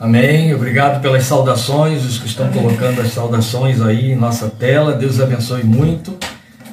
Amém. Obrigado pelas saudações, os que estão Amém. colocando as saudações aí em nossa tela. Deus abençoe muito.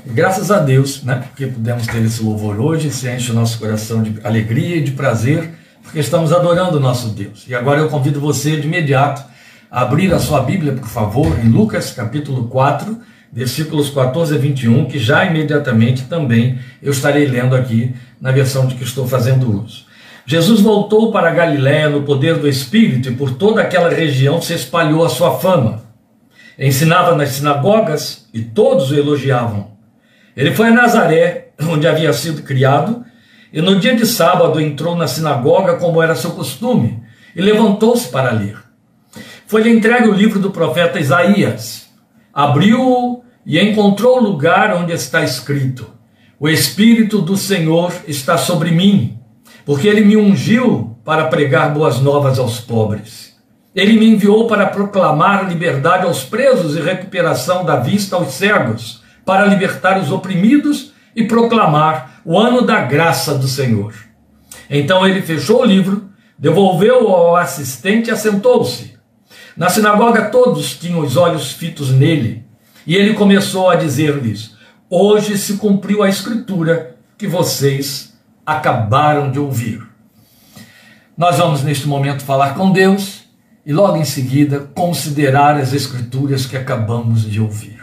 E graças a Deus, né? Porque pudemos ter esse louvor hoje, se enche o nosso coração de alegria e de prazer, porque estamos adorando o nosso Deus. E agora eu convido você de imediato a abrir a sua Bíblia, por favor, em Lucas capítulo 4, versículos 14 a 21, que já imediatamente também eu estarei lendo aqui na versão de que estou fazendo uso. Jesus voltou para Galiléia no poder do Espírito e por toda aquela região se espalhou a sua fama. Ensinava nas sinagogas e todos o elogiavam. Ele foi a Nazaré, onde havia sido criado, e no dia de sábado entrou na sinagoga como era seu costume e levantou-se para ler. Foi-lhe entregue o livro do profeta Isaías. Abriu-o e encontrou o lugar onde está escrito: O Espírito do Senhor está sobre mim porque ele me ungiu para pregar boas novas aos pobres. Ele me enviou para proclamar liberdade aos presos e recuperação da vista aos cegos, para libertar os oprimidos e proclamar o ano da graça do Senhor. Então ele fechou o livro, devolveu-o ao assistente e assentou-se. Na sinagoga todos tinham os olhos fitos nele, e ele começou a dizer-lhes: Hoje se cumpriu a escritura que vocês acabaram de ouvir. Nós vamos neste momento falar com Deus e logo em seguida considerar as escrituras que acabamos de ouvir.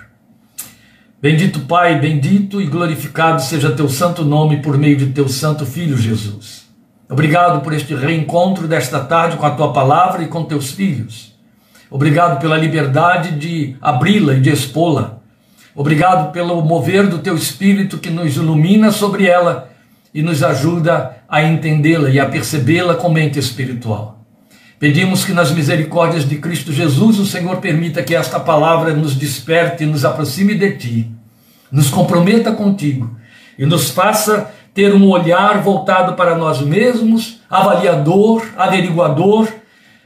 Bendito Pai, bendito e glorificado seja teu santo nome por meio de teu santo filho Jesus. Obrigado por este reencontro desta tarde com a tua palavra e com teus filhos. Obrigado pela liberdade de abri-la e de expô-la. Obrigado pelo mover do teu espírito que nos ilumina sobre ela e nos ajuda a entendê-la e a percebê-la com mente espiritual. Pedimos que nas misericórdias de Cristo Jesus o Senhor permita que esta palavra nos desperte e nos aproxime de Ti, nos comprometa contigo e nos faça ter um olhar voltado para nós mesmos, avaliador, averiguador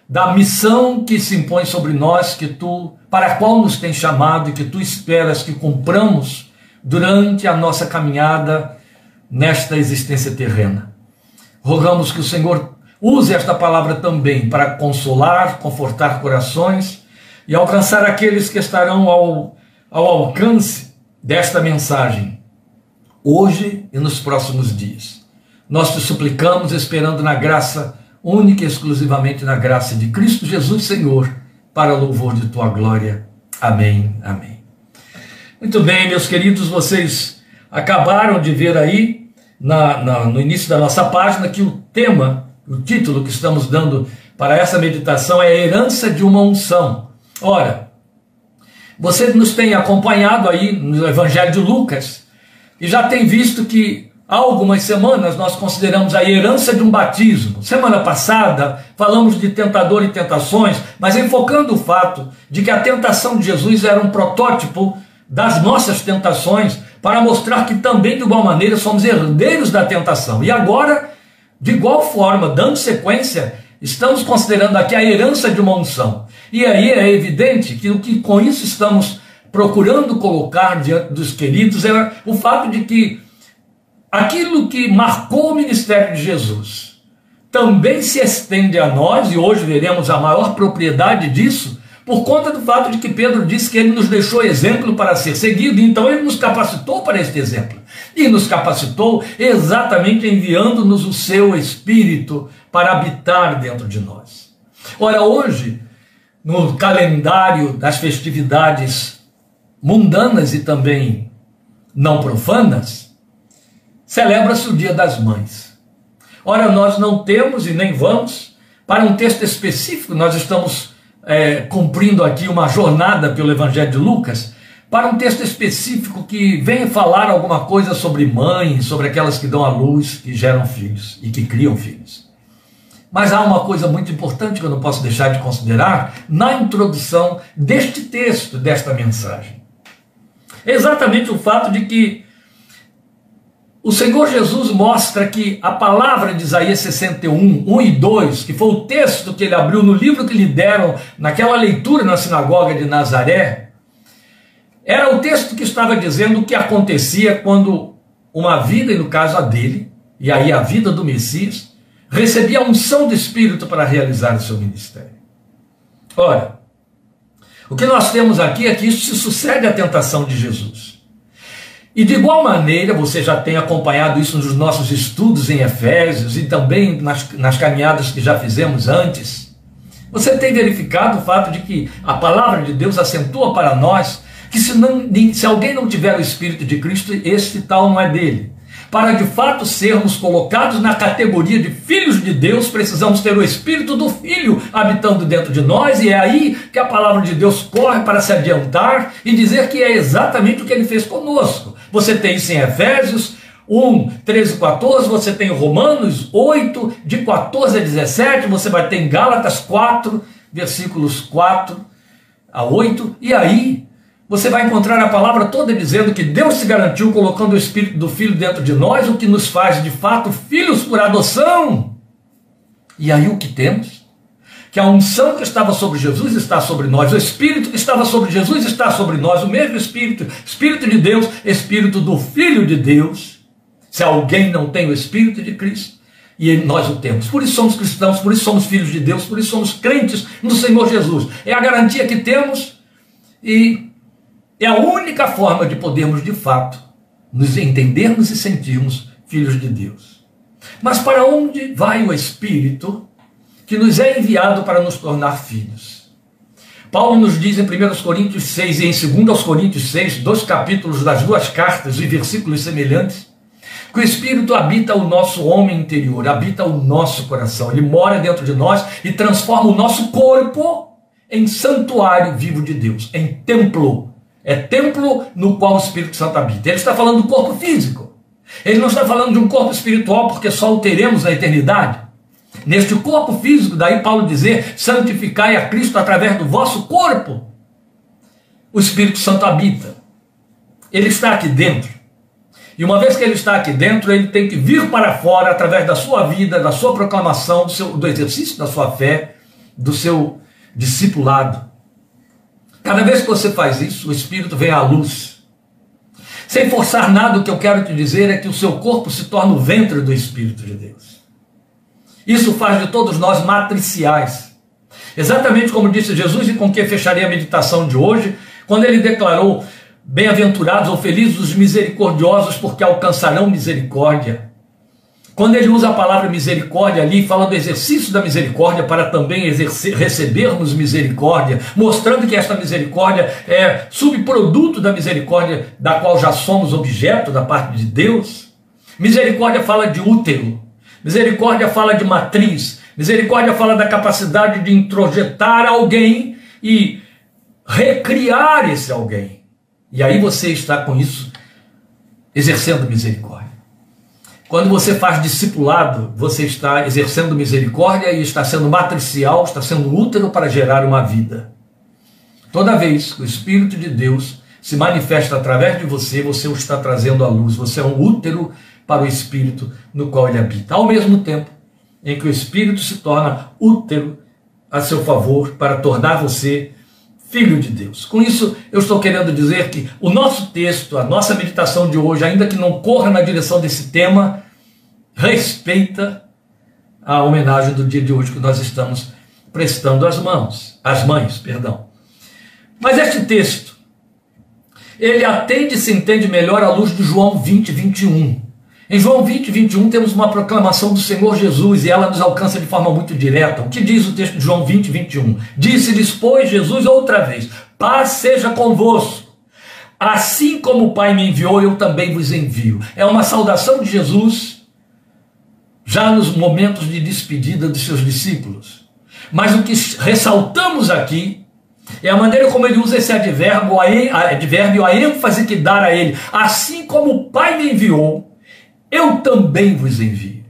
da missão que se impõe sobre nós, que tu, para a qual nos tem chamado e que tu esperas que cumpramos durante a nossa caminhada nesta existência terrena. Rogamos que o Senhor use esta palavra também para consolar, confortar corações e alcançar aqueles que estarão ao, ao alcance desta mensagem, hoje e nos próximos dias. Nós te suplicamos, esperando na graça única e exclusivamente na graça de Cristo Jesus, Senhor, para louvor de tua glória. Amém. Amém. Muito bem, meus queridos, vocês acabaram de ver aí na, na, no início da nossa página que o tema, o título que estamos dando para essa meditação é a herança de uma unção. Ora, você nos tem acompanhado aí no Evangelho de Lucas e já tem visto que há algumas semanas nós consideramos a herança de um batismo. Semana passada falamos de tentador e tentações, mas enfocando o fato de que a tentação de Jesus era um protótipo das nossas tentações para mostrar que também, de igual maneira, somos herdeiros da tentação. E agora, de igual forma, dando sequência, estamos considerando aqui a herança de uma unção. E aí é evidente que o que com isso estamos procurando colocar diante dos queridos é o fato de que aquilo que marcou o ministério de Jesus também se estende a nós, e hoje veremos a maior propriedade disso, por conta do fato de que Pedro disse que ele nos deixou exemplo para ser seguido, então ele nos capacitou para este exemplo. E nos capacitou exatamente enviando-nos o seu Espírito para habitar dentro de nós. Ora, hoje, no calendário das festividades mundanas e também não profanas, celebra-se o Dia das Mães. Ora, nós não temos e nem vamos para um texto específico, nós estamos é, cumprindo aqui uma jornada pelo Evangelho de Lucas, para um texto específico que vem falar alguma coisa sobre mães, sobre aquelas que dão à luz, que geram filhos e que criam filhos. Mas há uma coisa muito importante que eu não posso deixar de considerar na introdução deste texto, desta mensagem. Exatamente o fato de que o Senhor Jesus mostra que a palavra de Isaías 61, 1 e 2, que foi o texto que ele abriu no livro que lhe deram naquela leitura na sinagoga de Nazaré, era o texto que estava dizendo o que acontecia quando uma vida, e no caso a dele, e aí a vida do Messias, recebia a unção do Espírito para realizar o seu ministério. Ora, o que nós temos aqui é que isso se sucede à tentação de Jesus. E de igual maneira, você já tem acompanhado isso nos nossos estudos em Efésios e também nas, nas caminhadas que já fizemos antes. Você tem verificado o fato de que a palavra de Deus acentua para nós que se, não, se alguém não tiver o Espírito de Cristo, esse tal não é dele. Para de fato sermos colocados na categoria de filhos de Deus, precisamos ter o Espírito do Filho habitando dentro de nós, e é aí que a palavra de Deus corre para se adiantar e dizer que é exatamente o que ele fez conosco. Você tem isso em Efésios 1, 13 e 14, você tem Romanos 8, de 14 a 17, você vai ter em Gálatas 4, versículos 4 a 8, e aí você vai encontrar a palavra toda dizendo que Deus se garantiu colocando o Espírito do Filho dentro de nós, o que nos faz de fato filhos por adoção. E aí o que temos? Que a unção que estava sobre Jesus está sobre nós, o Espírito que estava sobre Jesus está sobre nós, o mesmo Espírito, Espírito de Deus, Espírito do Filho de Deus. Se alguém não tem o Espírito de Cristo, e nós o temos. Por isso somos cristãos, por isso somos filhos de Deus, por isso somos crentes no Senhor Jesus. É a garantia que temos e é a única forma de podermos, de fato, nos entendermos e sentirmos filhos de Deus. Mas para onde vai o Espírito que nos é enviado para nos tornar filhos? Paulo nos diz em 1 Coríntios 6 e em 2 Coríntios 6, dois capítulos das duas cartas e versículos semelhantes, que o Espírito habita o nosso homem interior, habita o nosso coração, ele mora dentro de nós e transforma o nosso corpo em santuário vivo de Deus, em templo é templo no qual o Espírito Santo habita. Ele está falando do corpo físico. Ele não está falando de um corpo espiritual, porque só o teremos na eternidade. Neste corpo físico, daí Paulo dizer: santificai a Cristo através do vosso corpo. O Espírito Santo habita. Ele está aqui dentro. E uma vez que ele está aqui dentro, ele tem que vir para fora através da sua vida, da sua proclamação, do, seu, do exercício da sua fé, do seu discipulado. Cada vez que você faz isso, o Espírito vem à luz. Sem forçar nada, o que eu quero te dizer é que o seu corpo se torna o ventre do Espírito de Deus. Isso faz de todos nós matriciais. Exatamente como disse Jesus e com que fecharei a meditação de hoje, quando ele declarou: Bem-aventurados ou felizes os misericordiosos, porque alcançarão misericórdia. Quando ele usa a palavra misericórdia ali, fala do exercício da misericórdia para também exercer, recebermos misericórdia, mostrando que esta misericórdia é subproduto da misericórdia da qual já somos objeto da parte de Deus. Misericórdia fala de útero, misericórdia fala de matriz, misericórdia fala da capacidade de introjetar alguém e recriar esse alguém. E aí você está com isso exercendo misericórdia. Quando você faz discipulado, você está exercendo misericórdia e está sendo matricial, está sendo útero para gerar uma vida. Toda vez que o Espírito de Deus se manifesta através de você, você o está trazendo à luz. Você é um útero para o Espírito no qual ele habita. Ao mesmo tempo em que o Espírito se torna útero a seu favor para tornar você filho de Deus. Com isso, eu estou querendo dizer que o nosso texto, a nossa meditação de hoje, ainda que não corra na direção desse tema, respeita a homenagem do dia de hoje que nós estamos prestando às mãos, às mães, perdão. Mas este texto, ele atende e se entende melhor à luz de João 20, 21. Em João 20, 21 temos uma proclamação do Senhor Jesus e ela nos alcança de forma muito direta. O que diz o texto de João 20, 21? Disse-lhes, pois, Jesus outra vez: Paz seja convosco. Assim como o Pai me enviou, eu também vos envio. É uma saudação de Jesus já nos momentos de despedida dos seus discípulos. Mas o que ressaltamos aqui é a maneira como ele usa esse advérbio, a advérbio, a ênfase que dá a ele. Assim como o Pai me enviou, eu também vos envio.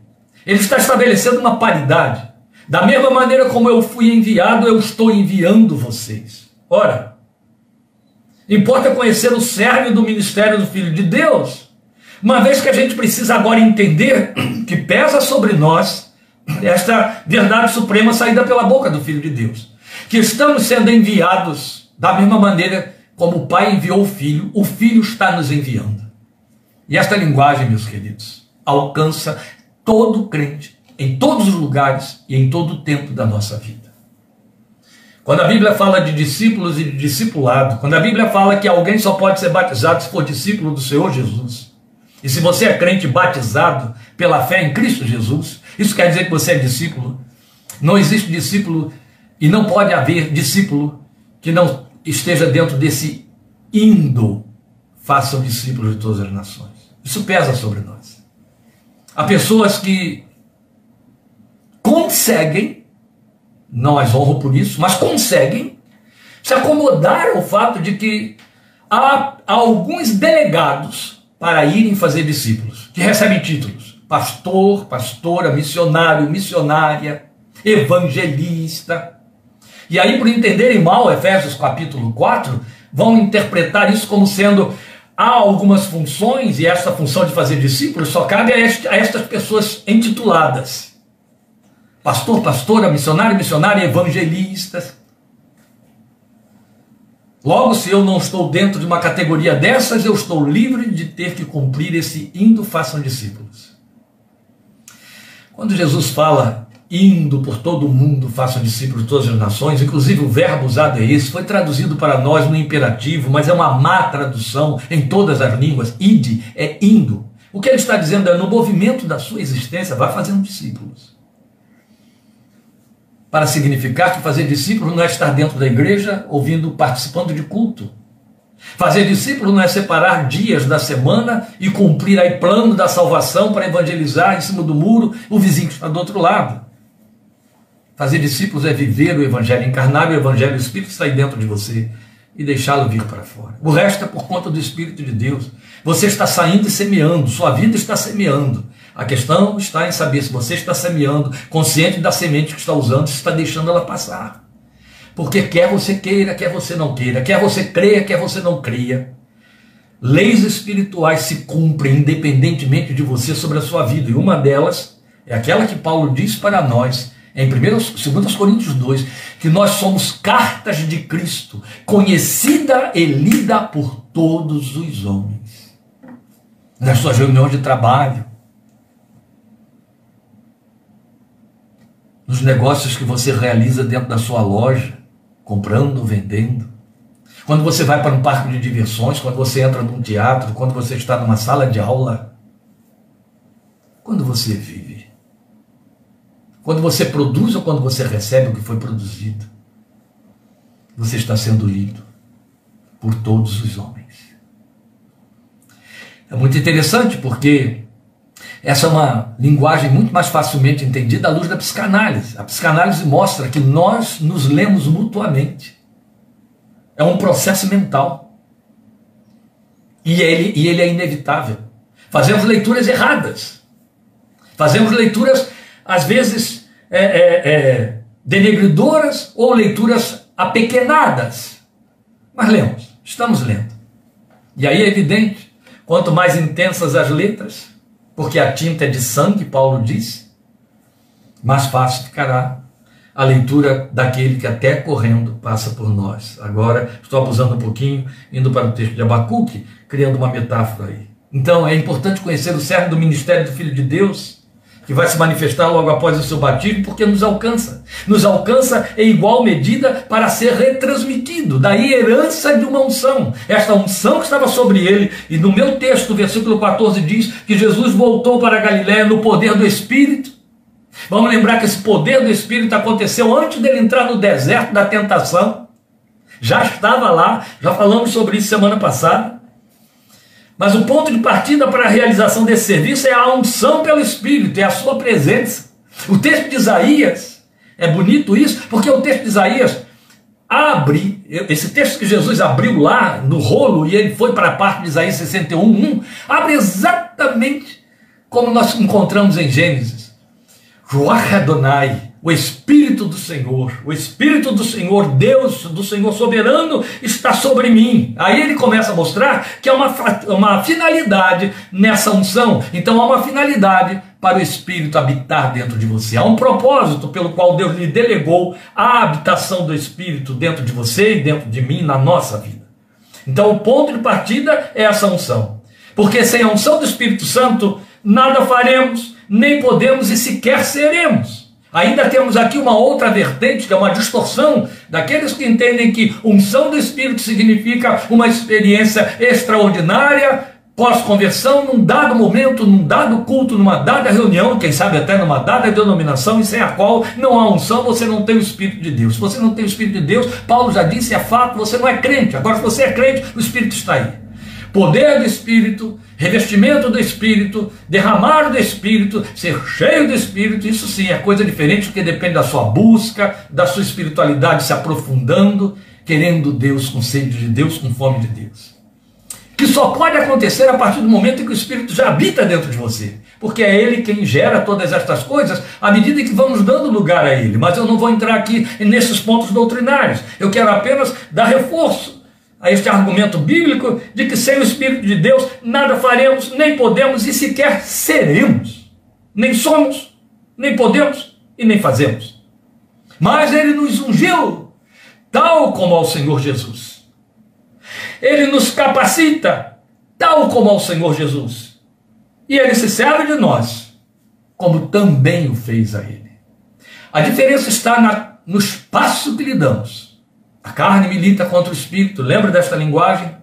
Ele está estabelecendo uma paridade. Da mesma maneira como eu fui enviado, eu estou enviando vocês. Ora, importa conhecer o cerne do ministério do Filho de Deus, uma vez que a gente precisa agora entender que pesa sobre nós esta verdade suprema saída pela boca do Filho de Deus, que estamos sendo enviados da mesma maneira como o Pai enviou o Filho, o Filho está nos enviando. E esta linguagem, meus queridos, alcança todo crente, em todos os lugares e em todo o tempo da nossa vida. Quando a Bíblia fala de discípulos e de discipulado, quando a Bíblia fala que alguém só pode ser batizado se for discípulo do Senhor Jesus, e se você é crente batizado pela fé em Cristo Jesus, isso quer dizer que você é discípulo. Não existe discípulo e não pode haver discípulo que não esteja dentro desse indo, façam discípulos de todas as nações. Isso pesa sobre nós. Há pessoas que conseguem não as honro por isso, mas conseguem se acomodar ao fato de que há, há alguns delegados para irem fazer discípulos, que recebem títulos: pastor, pastora, missionário, missionária, evangelista. E aí, por entenderem mal Efésios capítulo 4, vão interpretar isso como sendo há algumas funções, e essa função de fazer discípulos só cabe a, a estas pessoas intituladas pastor, pastora, missionário, missionária, evangelistas. Logo, se eu não estou dentro de uma categoria dessas, eu estou livre de ter que cumprir esse indo façam discípulos. Quando Jesus fala indo por todo o mundo, façam discípulos de todas as nações, inclusive o verbo usado é esse, foi traduzido para nós no imperativo, mas é uma má tradução em todas as línguas. Ide é indo. O que ele está dizendo é no movimento da sua existência, vá fazendo discípulos para significar que fazer discípulo não é estar dentro da igreja ouvindo, participando de culto. Fazer discípulo não é separar dias da semana e cumprir aí plano da salvação para evangelizar em cima do muro o vizinho que está do outro lado. Fazer discípulos é viver o evangelho, encarnar o evangelho, o Espírito sair dentro de você e deixá-lo vir para fora. O resto é por conta do Espírito de Deus. Você está saindo e semeando, sua vida está semeando. A questão está em saber se você está semeando, consciente da semente que está usando, se está deixando ela passar. Porque quer você queira, quer você não queira, quer você creia, quer você não creia. Leis espirituais se cumprem independentemente de você sobre a sua vida. E uma delas é aquela que Paulo diz para nós em 1, 2 Coríntios 2, que nós somos cartas de Cristo, conhecida e lida por todos os homens. Nas suas reuniões de trabalho, nos negócios que você realiza dentro da sua loja, comprando, vendendo. Quando você vai para um parque de diversões, quando você entra num teatro, quando você está numa sala de aula. Quando você vive. Quando você produz ou quando você recebe o que foi produzido. Você está sendo lido por todos os homens. É muito interessante porque essa é uma linguagem muito mais facilmente entendida à luz da psicanálise. A psicanálise mostra que nós nos lemos mutuamente. É um processo mental. E ele, e ele é inevitável. Fazemos leituras erradas. Fazemos leituras, às vezes, é, é, é, denegridoras ou leituras apequenadas. Mas lemos, estamos lendo. E aí é evidente, quanto mais intensas as letras, porque a tinta é de sangue, Paulo diz, mais fácil ficará a leitura daquele que até correndo passa por nós. Agora estou abusando um pouquinho, indo para o texto de Abacuque, criando uma metáfora aí. Então é importante conhecer o cerne do ministério do Filho de Deus que vai se manifestar logo após o seu batismo, porque nos alcança. Nos alcança em igual medida para ser retransmitido. Daí herança de uma unção. Esta unção que estava sobre ele, e no meu texto, versículo 14, diz que Jesus voltou para Galiléia no poder do Espírito. Vamos lembrar que esse poder do Espírito aconteceu antes dele entrar no deserto da tentação. Já estava lá, já falamos sobre isso semana passada. Mas o ponto de partida para a realização desse serviço é a unção pelo Espírito, é a sua presença. O texto de Isaías, é bonito isso, porque o texto de Isaías abre, esse texto que Jesus abriu lá no rolo e ele foi para a parte de Isaías 61, 1, abre exatamente como nós encontramos em Gênesis. Ruach Adonai, o Espírito do Senhor, o Espírito do Senhor, Deus do Senhor soberano está sobre mim. Aí ele começa a mostrar que há uma, uma finalidade nessa unção. Então há uma finalidade para o Espírito habitar dentro de você. Há um propósito pelo qual Deus lhe delegou a habitação do Espírito dentro de você e dentro de mim na nossa vida. Então o ponto de partida é essa unção. Porque sem a unção do Espírito Santo, nada faremos, nem podemos e sequer seremos. Ainda temos aqui uma outra vertente, que é uma distorção daqueles que entendem que unção do Espírito significa uma experiência extraordinária, pós-conversão, num dado momento, num dado culto, numa dada reunião, quem sabe até numa dada denominação, e sem a qual não há unção, você não tem o Espírito de Deus. Se você não tem o Espírito de Deus, Paulo já disse, é fato, você não é crente. Agora, se você é crente, o Espírito está aí. Poder do Espírito, revestimento do Espírito, derramar do Espírito, ser cheio do Espírito, isso sim é coisa diferente, porque depende da sua busca, da sua espiritualidade se aprofundando, querendo Deus, com sede de Deus, com fome de Deus. Que só pode acontecer a partir do momento em que o Espírito já habita dentro de você. Porque é Ele quem gera todas estas coisas à medida que vamos dando lugar a Ele. Mas eu não vou entrar aqui nesses pontos doutrinários. Eu quero apenas dar reforço a este argumento bíblico de que sem o Espírito de Deus nada faremos, nem podemos e sequer seremos. Nem somos, nem podemos e nem fazemos. Mas ele nos ungiu, tal como ao Senhor Jesus. Ele nos capacita, tal como ao Senhor Jesus. E ele se serve de nós, como também o fez a ele. A diferença está na, no espaço que lhe damos a carne milita contra o espírito. Lembra desta linguagem?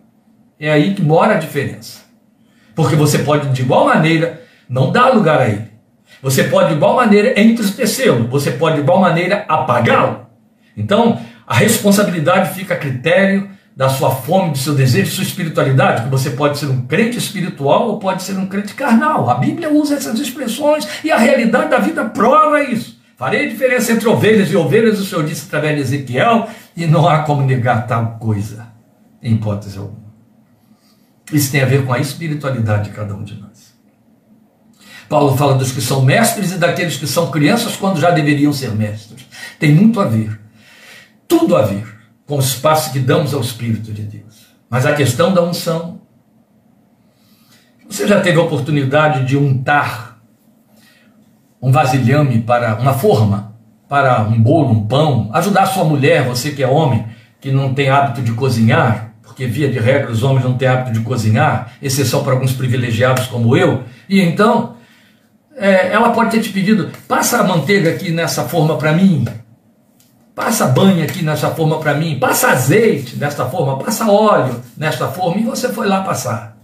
É aí que mora a diferença. Porque você pode, de igual maneira, não dar lugar a ele. Você pode, de igual maneira, entristecê-lo. Você pode, de igual maneira, apagá-lo. Então, a responsabilidade fica a critério da sua fome, do seu desejo, da sua espiritualidade, que você pode ser um crente espiritual ou pode ser um crente carnal. A Bíblia usa essas expressões e a realidade da vida prova isso. Farei a diferença entre ovelhas e ovelhas, o Senhor disse através de Ezequiel, e não há como negar tal coisa, em hipótese alguma. Isso tem a ver com a espiritualidade de cada um de nós. Paulo fala dos que são mestres e daqueles que são crianças quando já deveriam ser mestres. Tem muito a ver, tudo a ver com o espaço que damos ao Espírito de Deus. Mas a questão da unção. Você já teve a oportunidade de untar um vasilhame para uma forma, para um bolo, um pão, ajudar sua mulher, você que é homem, que não tem hábito de cozinhar, porque via de regra os homens não têm hábito de cozinhar, exceção para alguns privilegiados como eu, e então é, ela pode ter te pedido, passa a manteiga aqui nessa forma para mim, passa banho aqui nessa forma para mim, passa azeite nesta forma, passa óleo nesta forma, e você foi lá passar.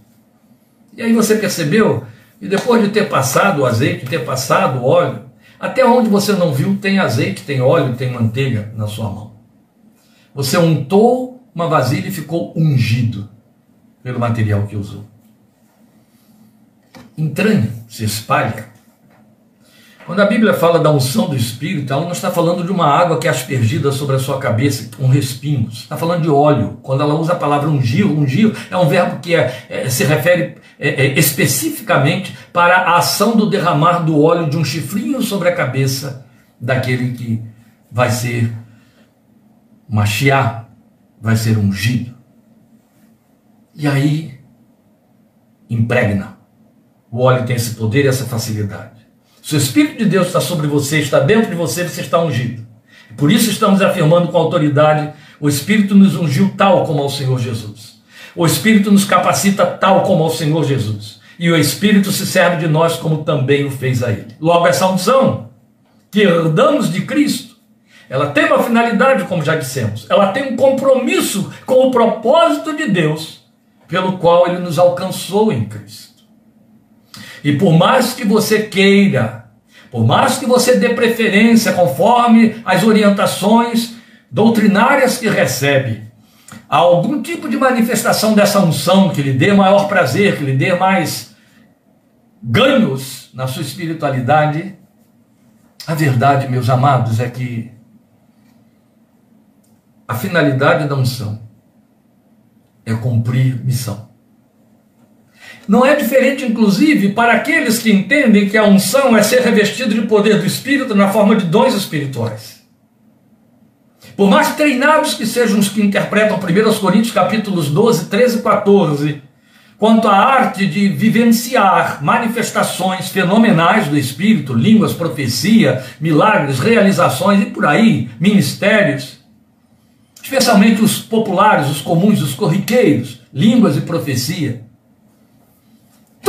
E aí você percebeu e depois de ter passado o azeite, ter passado o óleo, até onde você não viu tem azeite, tem óleo, tem manteiga na sua mão. Você untou uma vasilha e ficou ungido pelo material que usou. Entranha, se espalha quando a Bíblia fala da unção do Espírito, ela não está falando de uma água que é aspergida sobre a sua cabeça com respingos. Está falando de óleo. Quando ela usa a palavra ungir, ungir é um verbo que é, é, se refere é, é, especificamente para a ação do derramar do óleo de um chifrinho sobre a cabeça daquele que vai ser machiar, vai ser ungido. E aí impregna. O óleo tem esse poder e essa facilidade. Se o Espírito de Deus está sobre você, está dentro de você, você está ungido. Por isso estamos afirmando com autoridade: o Espírito nos ungiu tal como ao Senhor Jesus. O Espírito nos capacita tal como ao Senhor Jesus. E o Espírito se serve de nós como também o fez a Ele. Logo, essa unção que herdamos de Cristo, ela tem uma finalidade, como já dissemos. Ela tem um compromisso com o propósito de Deus, pelo qual Ele nos alcançou em Cristo. E por mais que você queira, por mais que você dê preferência conforme as orientações doutrinárias que recebe, a algum tipo de manifestação dessa unção que lhe dê maior prazer, que lhe dê mais ganhos na sua espiritualidade, a verdade, meus amados, é que a finalidade da unção é cumprir missão. Não é diferente, inclusive, para aqueles que entendem que a unção é ser revestido de poder do Espírito na forma de dons espirituais. Por mais treinados que sejam os que interpretam 1 Coríntios capítulos 12, 13 e 14, quanto à arte de vivenciar manifestações fenomenais do Espírito, línguas, profecia, milagres, realizações e por aí, ministérios, especialmente os populares, os comuns, os corriqueiros, línguas e profecia,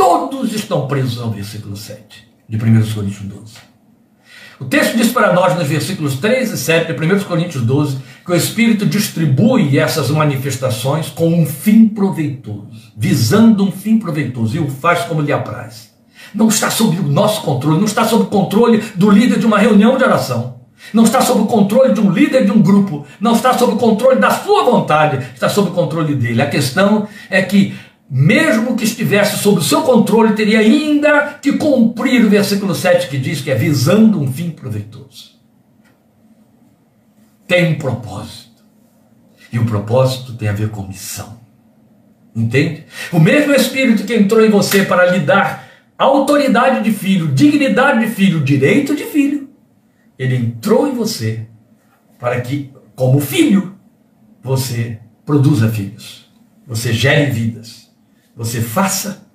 Todos estão presos ao versículo 7 de 1 Coríntios 12. O texto diz para nós nos versículos 3 e 7 de 1 Coríntios 12 que o Espírito distribui essas manifestações com um fim proveitoso, visando um fim proveitoso, e o faz como lhe apraz. Não está sob o nosso controle, não está sob o controle do líder de uma reunião de oração, não está sob o controle de um líder de um grupo, não está sob o controle da sua vontade, está sob o controle dele. A questão é que mesmo que estivesse sob o seu controle, teria ainda que cumprir o versículo 7 que diz que é visando um fim proveitoso. Tem um propósito. E o propósito tem a ver com missão. Entende? O mesmo Espírito que entrou em você para lhe dar autoridade de filho, dignidade de filho, direito de filho, ele entrou em você para que, como filho, você produza filhos, você gere vidas você faça,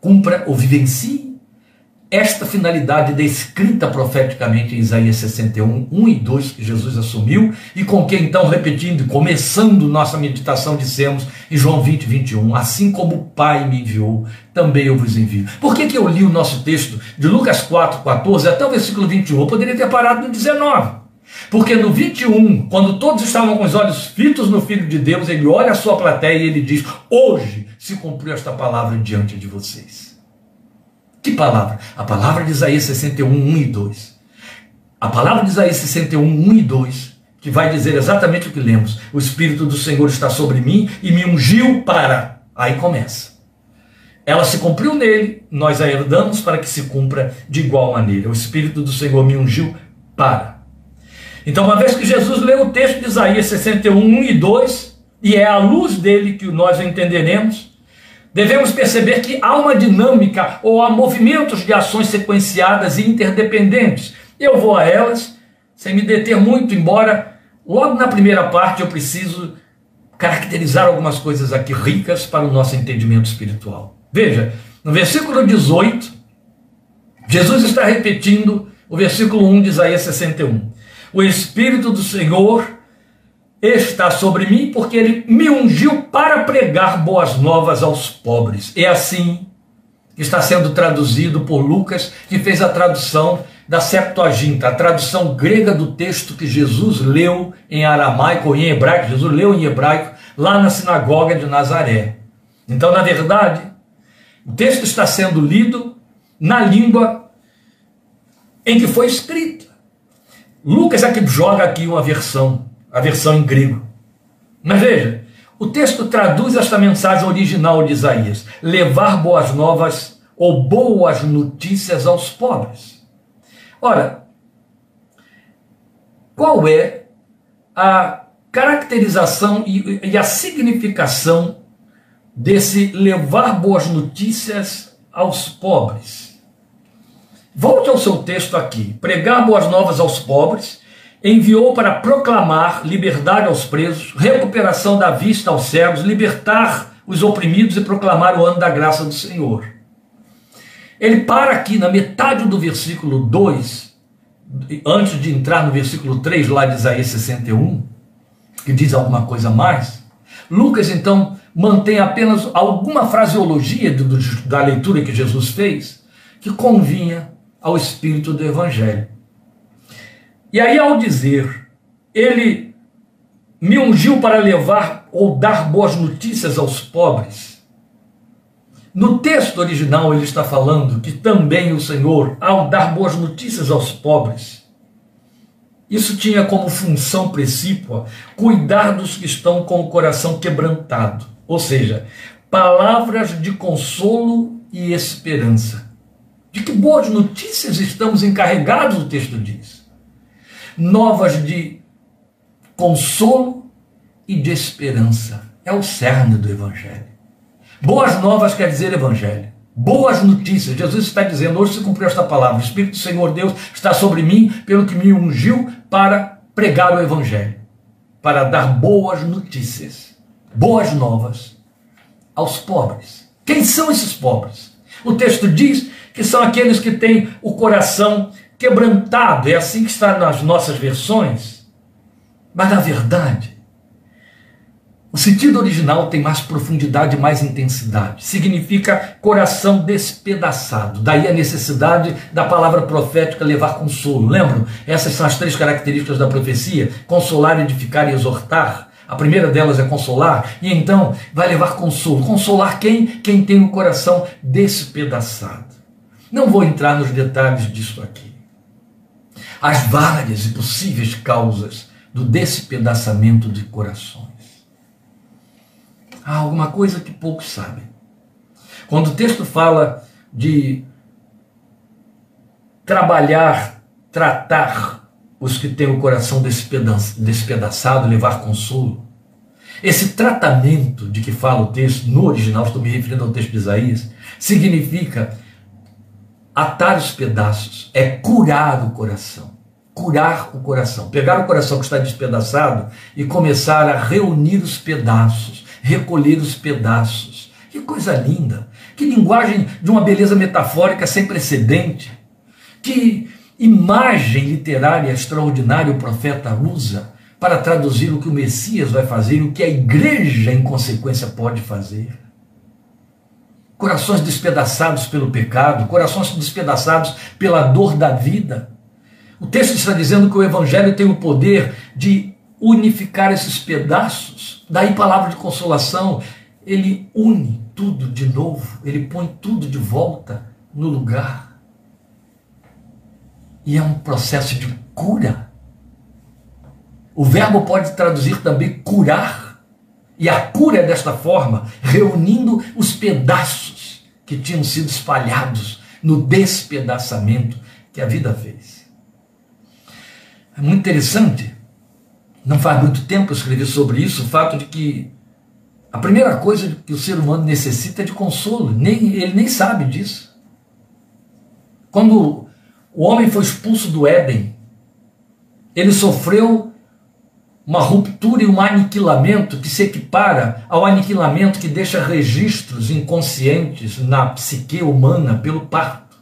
cumpra ou vivencie esta finalidade descrita profeticamente em Isaías 61, 1 e 2, que Jesus assumiu, e com que então, repetindo, começando nossa meditação, dissemos em João 20, 21, assim como o Pai me enviou, também eu vos envio. Por que, que eu li o nosso texto de Lucas 4, 14 até o versículo 21? Eu poderia ter parado no 19. Porque no 21, quando todos estavam com os olhos fitos no Filho de Deus, ele olha a sua plateia e ele diz: Hoje se cumpriu esta palavra diante de vocês. Que palavra? A palavra de Isaías 61, 1 e 2. A palavra de Isaías 61, 1 e 2, que vai dizer exatamente o que lemos: O Espírito do Senhor está sobre mim e me ungiu para. Aí começa. Ela se cumpriu nele, nós a herdamos para que se cumpra de igual maneira. O Espírito do Senhor me ungiu para então, uma vez que Jesus leu o texto de Isaías 61, 1 e 2, e é à luz dele que nós entenderemos, devemos perceber que há uma dinâmica ou há movimentos de ações sequenciadas e interdependentes. Eu vou a elas sem me deter muito, embora logo na primeira parte eu preciso caracterizar algumas coisas aqui ricas para o nosso entendimento espiritual. Veja, no versículo 18, Jesus está repetindo o versículo 1 de Isaías 61. O Espírito do Senhor está sobre mim, porque ele me ungiu para pregar boas novas aos pobres. É assim que está sendo traduzido por Lucas, que fez a tradução da Septuaginta, a tradução grega do texto que Jesus leu em aramaico ou em hebraico, Jesus leu em hebraico lá na sinagoga de Nazaré. Então, na verdade, o texto está sendo lido na língua em que foi escrito. Lucas é que joga aqui uma versão, a versão em grego. Mas veja, o texto traduz esta mensagem original de Isaías: levar boas novas ou boas notícias aos pobres. Ora, qual é a caracterização e, a significação desse levar boas notícias aos pobres? Volte ao seu texto aqui. Pregar boas novas aos pobres, enviou para proclamar liberdade aos presos, recuperação da vista aos cegos, libertar os oprimidos e proclamar o ano da graça do Senhor. Ele para aqui na metade do versículo 2, antes de entrar no versículo 3, lá de Isaías 61, que diz alguma coisa mais. Lucas, então, mantém apenas alguma fraseologia da leitura que Jesus fez, que convinha ao espírito do Evangelho. E aí, ao dizer, ele me ungiu para levar ou dar boas notícias aos pobres. No texto original, ele está falando que também o Senhor, ao dar boas notícias aos pobres, isso tinha como função precípua cuidar dos que estão com o coração quebrantado, ou seja, palavras de consolo e esperança. De que boas notícias estamos encarregados, o texto diz. Novas de consolo e de esperança. É o cerne do Evangelho. Boas novas quer dizer Evangelho. Boas notícias. Jesus está dizendo: hoje se cumpriu esta palavra. O Espírito do Senhor Deus está sobre mim, pelo que me ungiu para pregar o Evangelho, para dar boas notícias, boas novas aos pobres. Quem são esses pobres? O texto diz que são aqueles que têm o coração quebrantado, é assim que está nas nossas versões. Mas na verdade, O sentido original tem mais profundidade, mais intensidade. Significa coração despedaçado. Daí a necessidade da palavra profética levar consolo. Lembram? Essas são as três características da profecia: consolar, edificar e exortar. A primeira delas é consolar, e então vai levar consolo. Consolar quem? Quem tem o coração despedaçado. Não vou entrar nos detalhes disso aqui. As várias e possíveis causas do despedaçamento de corações há alguma coisa que poucos sabem. Quando o texto fala de trabalhar, tratar os que têm o coração despedaçado, levar consolo, esse tratamento de que fala o texto, no original, estou me referindo ao texto de Isaías, significa atar os pedaços, é curar o coração. Curar o coração. Pegar o coração que está despedaçado e começar a reunir os pedaços recolher os pedaços. Que coisa linda! Que linguagem de uma beleza metafórica sem precedente! Que imagem literária extraordinária o profeta usa para traduzir o que o Messias vai fazer e o que a igreja, em consequência, pode fazer. Corações despedaçados pelo pecado, corações despedaçados pela dor da vida. O texto está dizendo que o Evangelho tem o poder de unificar esses pedaços. Daí, palavra de consolação, ele une tudo de novo, ele põe tudo de volta no lugar. E é um processo de cura. O verbo pode traduzir também curar. E a cura é desta forma, reunindo os pedaços que tinham sido espalhados no despedaçamento que a vida fez. É muito interessante não faz muito tempo eu escrevi sobre isso, o fato de que a primeira coisa que o ser humano necessita é de consolo, nem, ele nem sabe disso. Quando o homem foi expulso do Éden, ele sofreu uma ruptura e um aniquilamento que se equipara ao aniquilamento que deixa registros inconscientes na psique humana pelo parto.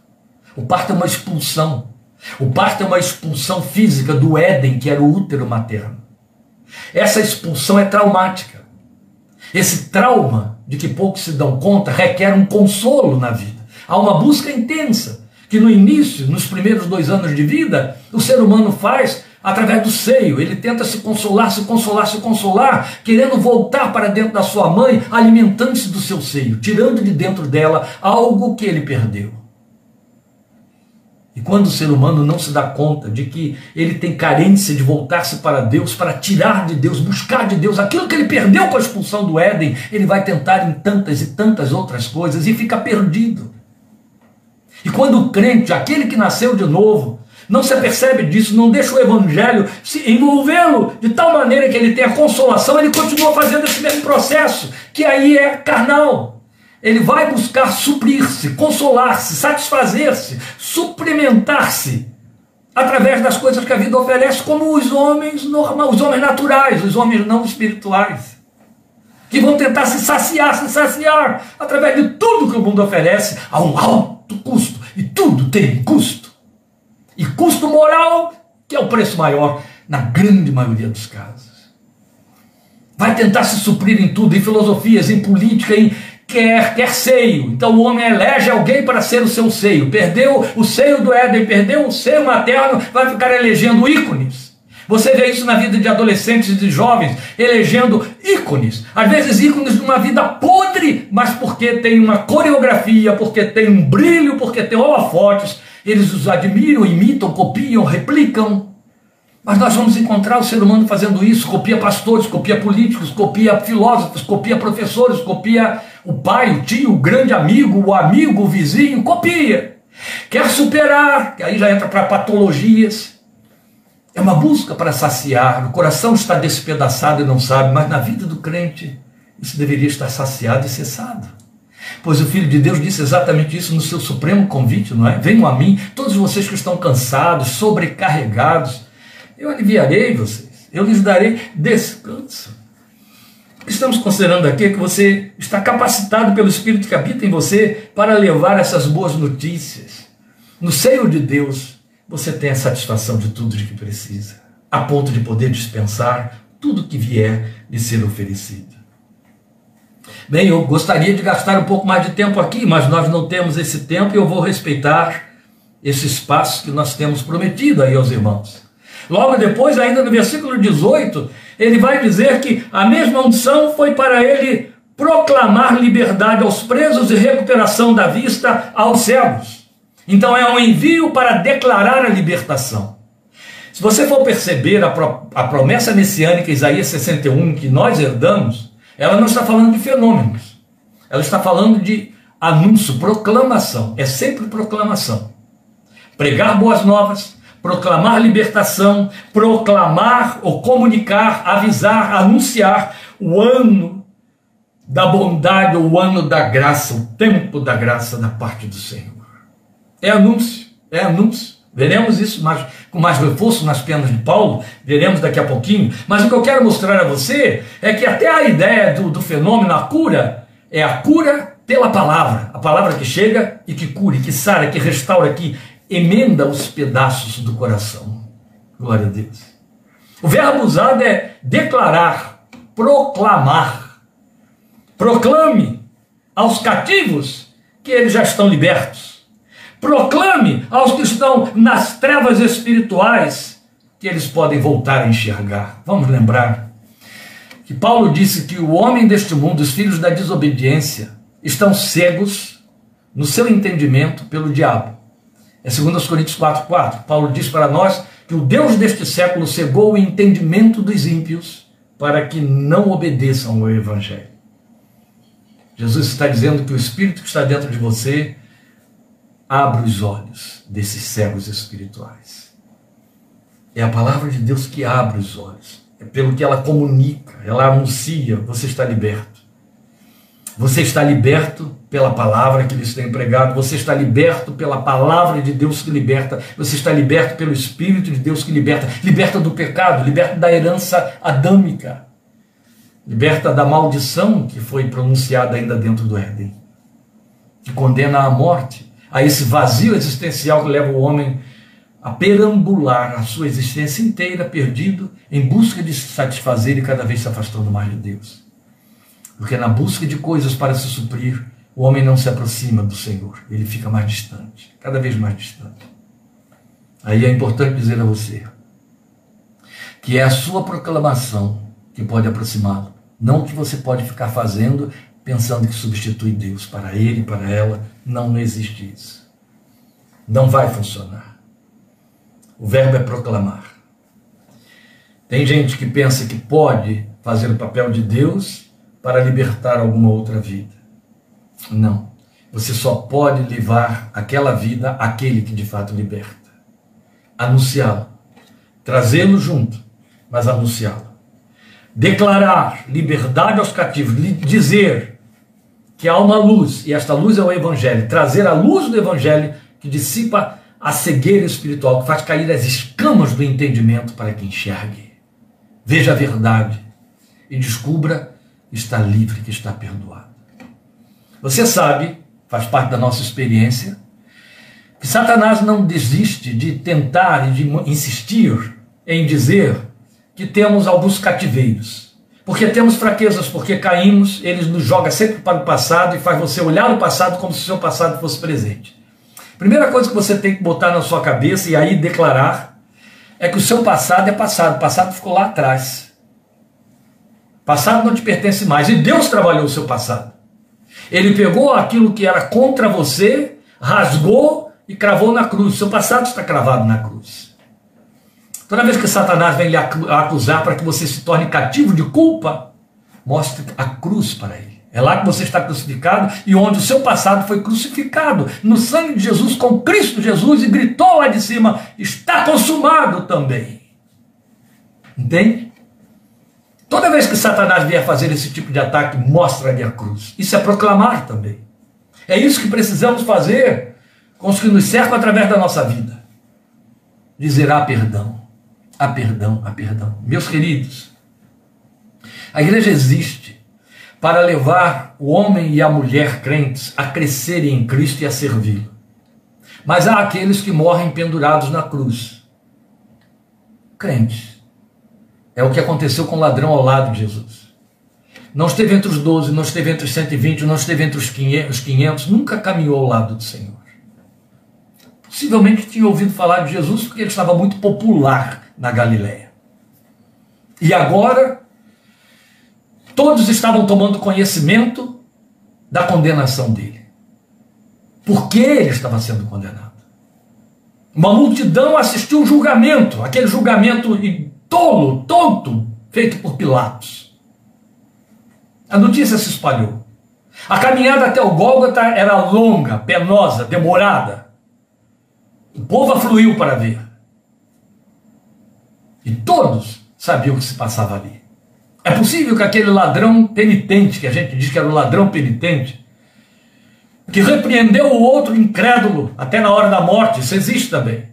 O parto é uma expulsão. O parto é uma expulsão física do Éden, que era o útero materno. Essa expulsão é traumática. Esse trauma, de que poucos se dão conta, requer um consolo na vida. Há uma busca intensa, que no início, nos primeiros dois anos de vida, o ser humano faz através do seio. Ele tenta se consolar, se consolar, se consolar, querendo voltar para dentro da sua mãe, alimentando-se do seu seio, tirando de dentro dela algo que ele perdeu. E quando o ser humano não se dá conta de que ele tem carência de voltar-se para Deus, para tirar de Deus, buscar de Deus aquilo que ele perdeu com a expulsão do Éden, ele vai tentar em tantas e tantas outras coisas e fica perdido. E quando o crente, aquele que nasceu de novo, não se apercebe disso, não deixa o evangelho se envolvê-lo de tal maneira que ele tenha consolação, ele continua fazendo esse mesmo processo, que aí é carnal. Ele vai buscar suprir-se, consolar-se, satisfazer-se, suprimentar-se através das coisas que a vida oferece, como os homens normais, os homens naturais, os homens não espirituais, que vão tentar se saciar, se saciar através de tudo que o mundo oferece a um alto custo, e tudo tem custo. E custo moral, que é o preço maior na grande maioria dos casos. Vai tentar se suprir em tudo, em filosofias, em política, em, quer, quer seio. Então o homem elege alguém para ser o seu seio. Perdeu o seio do Éden, perdeu o seio materno, vai ficar elegendo ícones. Você vê isso na vida de adolescentes e de jovens, elegendo ícones. Às vezes ícones de uma vida podre, mas porque tem uma coreografia, porque tem um brilho, porque tem holofotes. Eles os admiram, imitam, copiam, replicam. Mas nós vamos encontrar o ser humano fazendo isso, copia pastores, copia políticos, copia filósofos, copia professores, copia o pai, o tio, o grande amigo, o amigo, o vizinho, copia. Quer superar, que aí já entra para patologias. É uma busca para saciar, o coração está despedaçado e não sabe, mas na vida do crente isso deveria estar saciado e cessado. Pois o Filho de Deus disse exatamente isso no seu supremo convite, não é? Venham a mim, todos vocês que estão cansados, sobrecarregados, eu aliviarei vocês, eu lhes darei descanso. Estamos considerando aqui que você está capacitado pelo Espírito que habita em você para levar essas boas notícias. No seio de Deus, você tem a satisfação de tudo de que precisa, a ponto de poder dispensar tudo que vier lhe ser oferecido. Bem, eu gostaria de gastar um pouco mais de tempo aqui, mas nós não temos esse tempo e eu vou respeitar esse espaço que nós temos prometido aí aos irmãos. Logo depois, ainda no versículo 18, ele vai dizer que a mesma unção foi para ele proclamar liberdade aos presos e recuperação da vista aos cegos. Então é um envio para declarar a libertação. Se você for perceber a, pro, a promessa messiânica Isaías 61 que nós herdamos, ela não está falando de fenômenos. Ela está falando de anúncio, proclamação. É sempre proclamação. Pregar boas novas, proclamar libertação, proclamar ou comunicar, avisar, anunciar o ano da bondade, o ano da graça, o tempo da graça da parte do Senhor. É anúncio, é anúncio. Veremos isso mais, com mais reforço nas penas de Paulo, veremos daqui a pouquinho. Mas o que eu quero mostrar a você é que até a ideia do, do fenômeno, a cura, é a cura pela palavra. A palavra que chega e que cura, que sara, que restaura, que emenda os pedaços do coração. Glória a Deus. O verbo usado é declarar, proclamar. Proclame aos cativos que eles já estão libertos Proclame aos que estão nas trevas espirituais que eles podem voltar a enxergar. Vamos lembrar que Paulo disse que o homem deste mundo, os filhos da desobediência, estão cegos no seu entendimento pelo diabo. É 2 Coríntios 4,4. Paulo diz para nós que o Deus deste século cegou o entendimento dos ímpios para que não obedeçam ao Evangelho. Jesus está dizendo que o Espírito que está dentro de você abre os olhos desses cegos espirituais. É a palavra de Deus que abre os olhos. É pelo que ela comunica, ela anuncia, você está liberto. Você está liberto pela palavra que lhes tem pregado, você está liberto pela palavra de Deus que liberta, você está liberto pelo Espírito de Deus que liberta, liberta do pecado, liberta da herança adâmica, liberta da maldição que foi pronunciada ainda dentro do Éden, que condena à morte, a esse vazio existencial que leva o homem a perambular a sua existência inteira perdido em busca de se satisfazer e cada vez se afastando mais de Deus. Porque na busca de coisas para se suprir, o homem não se aproxima do Senhor, ele fica mais distante, cada vez mais distante. Aí é importante dizer a você que é a sua proclamação que pode aproximá-lo, não o que você pode ficar fazendo pensando que substitui Deus para ele, para ela. Não, não existe isso. Não vai funcionar. O verbo é proclamar. Tem gente que pensa que pode fazer o papel de Deus para libertar alguma outra vida. Não. Você só pode levar aquela vida àquele que de fato liberta. Anunciá-lo. Trazê-lo junto, mas anunciá-lo. Declarar liberdade aos cativos, dizer que há uma luz, e esta luz é o Evangelho, trazer a luz do Evangelho que dissipa a cegueira espiritual, que faz cair as escamas do entendimento para que enxergue. Veja a verdade e descubra que está livre, que está perdoado. Você sabe, faz parte da nossa experiência, que Satanás não desiste de tentar e de insistir em dizer que temos alguns cativeiros porque temos fraquezas, porque caímos, ele nos joga sempre para o passado e faz você olhar o passado como se o seu passado fosse presente. Primeira coisa que você tem que botar na sua cabeça e aí declarar é que o seu passado é passado, o passado ficou lá atrás. Passado não te pertence mais e Deus trabalhou o seu passado. Ele pegou aquilo que era contra você, rasgou e cravou na cruz. Seu passado está cravado na cruz. Toda vez que Satanás vem lhe acusar para que você se torne cativo de culpa, mostre a cruz para ele. É lá que você está crucificado e onde o seu passado foi crucificado no sangue de Jesus, com Cristo Jesus, e gritou lá de cima: está consumado também. Entende? Toda vez que Satanás vier fazer esse tipo de ataque, mostra-lhe a cruz. Isso é proclamar também. É isso que precisamos fazer com os que nos cercam através da nossa vida. Dizer ah, perdão a perdão, a perdão. Meus queridos, a igreja existe para levar o homem e a mulher crentes a crescerem em Cristo e a servi-lo. Mas há aqueles que morrem pendurados na cruz. Crentes. É o que aconteceu com o ladrão ao lado de Jesus. não esteve entre os 12, não esteve entre os 120, não esteve entre os 500, nunca caminhou ao lado do Senhor. Possivelmente tinha ouvido falar de Jesus porque ele estava muito popular na Galiléia. E agora, todos estavam tomando conhecimento da condenação dele. Por que ele estava sendo condenado? Uma multidão assistiu o julgamento, aquele julgamento tolo, tonto, feito por Pilatos. A notícia se espalhou. A caminhada até o Gólgota era longa, penosa, demorada. O povo afluiu para ver. E todos sabiam o que se passava ali. É possível que aquele ladrão penitente, que a gente diz que era o ladrão penitente, que repreendeu o outro incrédulo até na hora da morte, isso existe também.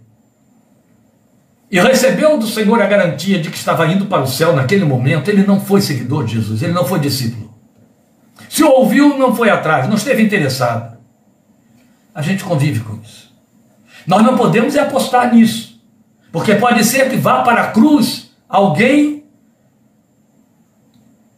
E recebeu do Senhor a garantia de que estava indo para o céu naquele momento, ele não foi seguidor de Jesus, ele não foi discípulo. Se ouviu, não foi atrás, não esteve interessado. A gente convive com isso. Nós não podemos é apostar nisso, porque pode ser que vá para a cruz alguém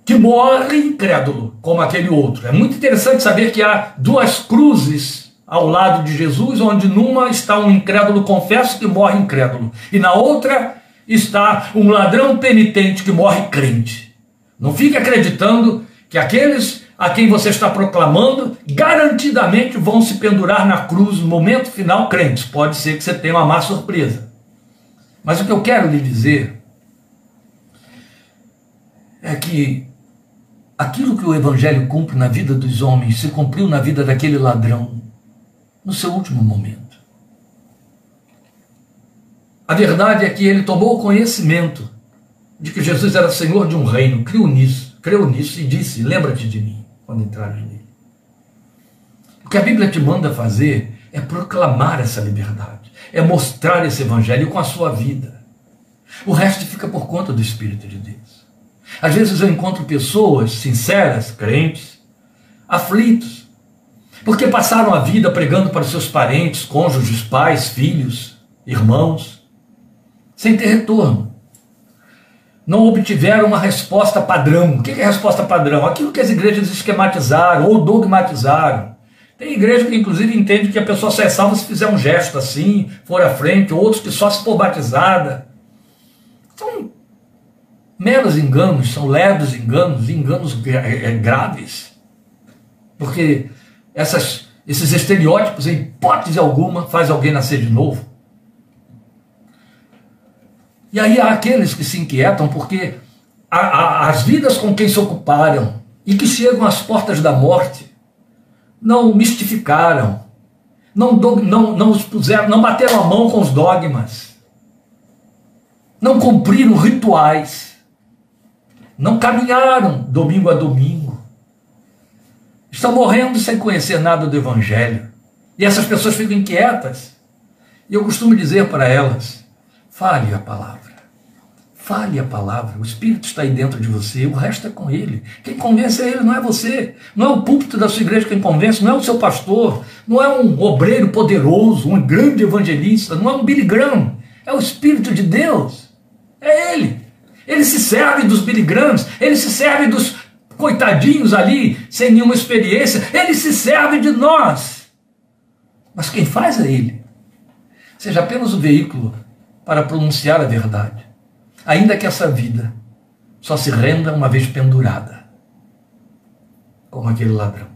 que morre incrédulo, como aquele outro. É muito interessante saber que há duas cruzes ao lado de Jesus, onde numa está um incrédulo confesso que morre incrédulo, e na outra está um ladrão penitente que morre crente. Não fique acreditando que aqueles a quem você está proclamando garantidamente vão se pendurar na cruz no momento final crentes. Pode ser que você tenha uma má surpresa. Mas o que eu quero lhe dizer é que aquilo que o Evangelho cumpre na vida dos homens se cumpriu na vida daquele ladrão no seu último momento. A verdade é que ele tomou conhecimento de que Jesus era Senhor de um reino, creu nisso, creu nisso e disse: Lembra-te de mim quando entrares nele. O que a Bíblia te manda fazer é proclamar essa liberdade, é mostrar esse evangelho com a sua vida. O resto fica por conta do Espírito de Deus. Às vezes eu encontro pessoas sinceras, crentes, aflitos, porque passaram a vida pregando para seus parentes, cônjuges, pais, filhos, irmãos, sem ter retorno. Não obtiveram uma resposta padrão. O que é resposta padrão? Aquilo que as igrejas esquematizaram ou dogmatizaram. Tem igreja que, inclusive, entende que a pessoa só é salva se fizer um gesto assim, for à frente, outros que só se for batizada. Então, meros enganos, são leves enganos, enganos é, é, graves. Porque essas, esses estereótipos, em hipótese alguma, faz alguém nascer de novo. E aí há aqueles que se inquietam porque a, a, as vidas com quem se ocuparam e que chegam às portas da morte não mistificaram, não, não, não puseram, não bateram a mão com os dogmas, não cumpriram rituais não caminharam domingo a domingo, estão morrendo sem conhecer nada do Evangelho. E essas pessoas ficam inquietas. E eu costumo dizer para elas: fale a palavra. Fale a palavra. O Espírito está aí dentro de você, o resto é com ele. Quem convence é ele, não é você. Não é o púlpito da sua igreja quem convence, não é o seu pastor, não é um obreiro poderoso, um grande evangelista, não é um Billy Graham. É o Espírito de Deus. É ele. Ele se serve dos biligrams, ele se serve dos coitadinhos ali, sem nenhuma experiência, ele se serve de nós. Mas quem faz é ele. Seja apenas o veículo para pronunciar a verdade, ainda que essa vida só se renda uma vez pendurada, como aquele ladrão.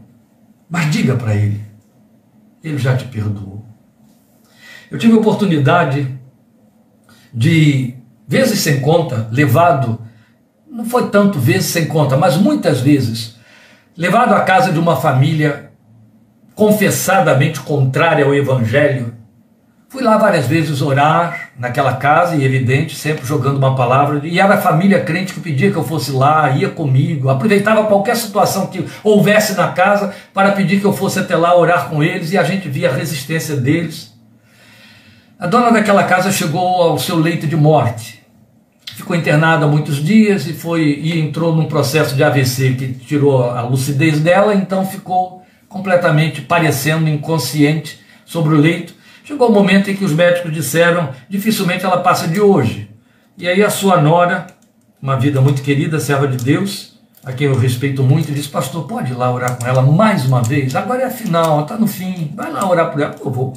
Mas diga para ele, ele já te perdoou. Eu tive a oportunidade de vezes sem conta, levado, não foi tanto vezes sem conta, mas muitas vezes, levado à casa de uma família confessadamente contrária ao Evangelho. Fui lá várias vezes orar naquela casa, e evidente, sempre jogando uma palavra, e era a família crente que pedia que eu fosse lá, ia comigo, aproveitava qualquer situação que houvesse na casa para pedir que eu fosse até lá orar com eles, e a gente via a resistência deles. A dona daquela casa chegou ao seu leito de morte ficou internada muitos dias e foi e entrou num processo de AVC que tirou a lucidez dela, então ficou completamente parecendo inconsciente sobre o leito. Chegou o momento em que os médicos disseram dificilmente ela passa de hoje. E aí a sua nora, uma vida muito querida, serva de Deus, a quem eu respeito muito, disse: Pastor, pode ir lá orar com ela mais uma vez? Agora é a final, está no fim, vai lá orar por ela. Eu vou.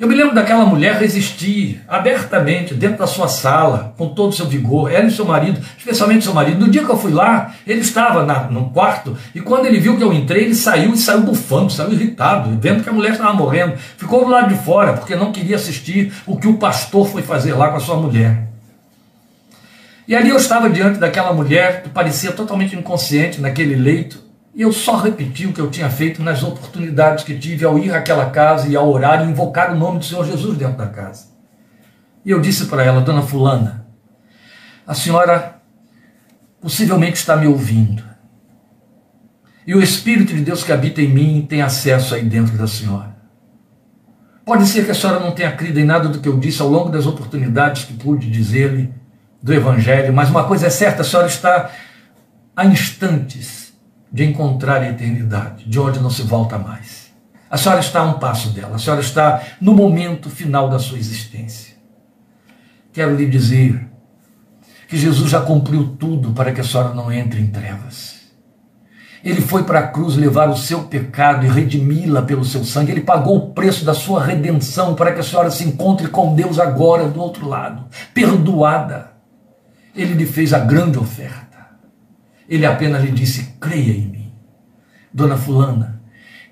Eu me lembro daquela mulher resistir abertamente dentro da sua sala, com todo o seu vigor, ela e seu marido, especialmente seu marido. No dia que eu fui lá, ele estava na, quarto e quando ele viu que eu entrei, ele saiu e saiu bufando, saiu irritado, vendo que a mulher estava morrendo. Ficou do lado de fora porque não queria assistir o que o pastor foi fazer lá com a sua mulher. E ali eu estava diante daquela mulher que parecia totalmente inconsciente naquele leito, e eu só repeti o que eu tinha feito nas oportunidades que tive ao ir àquela casa e ao orar e invocar o nome do Senhor Jesus dentro da casa. E eu disse para ela, dona Fulana, a senhora possivelmente está me ouvindo. E o Espírito de Deus que habita em mim tem acesso aí dentro da senhora. Pode ser que a senhora não tenha crido em nada do que eu disse ao longo das oportunidades que pude dizer-lhe do Evangelho, mas uma coisa é certa, a senhora está a instantes de encontrar a eternidade, de onde não se volta mais. A senhora está a um passo dela, a senhora está no momento final da sua existência. Quero lhe dizer que Jesus já cumpriu tudo para que a senhora não entre em trevas. Ele foi para a cruz levar o seu pecado e redimi-la pelo seu sangue. Ele pagou o preço da sua redenção para que a senhora se encontre com Deus agora do outro lado, perdoada. Ele lhe fez a grande oferta. Ele apenas lhe disse: creia em mim. Dona Fulana,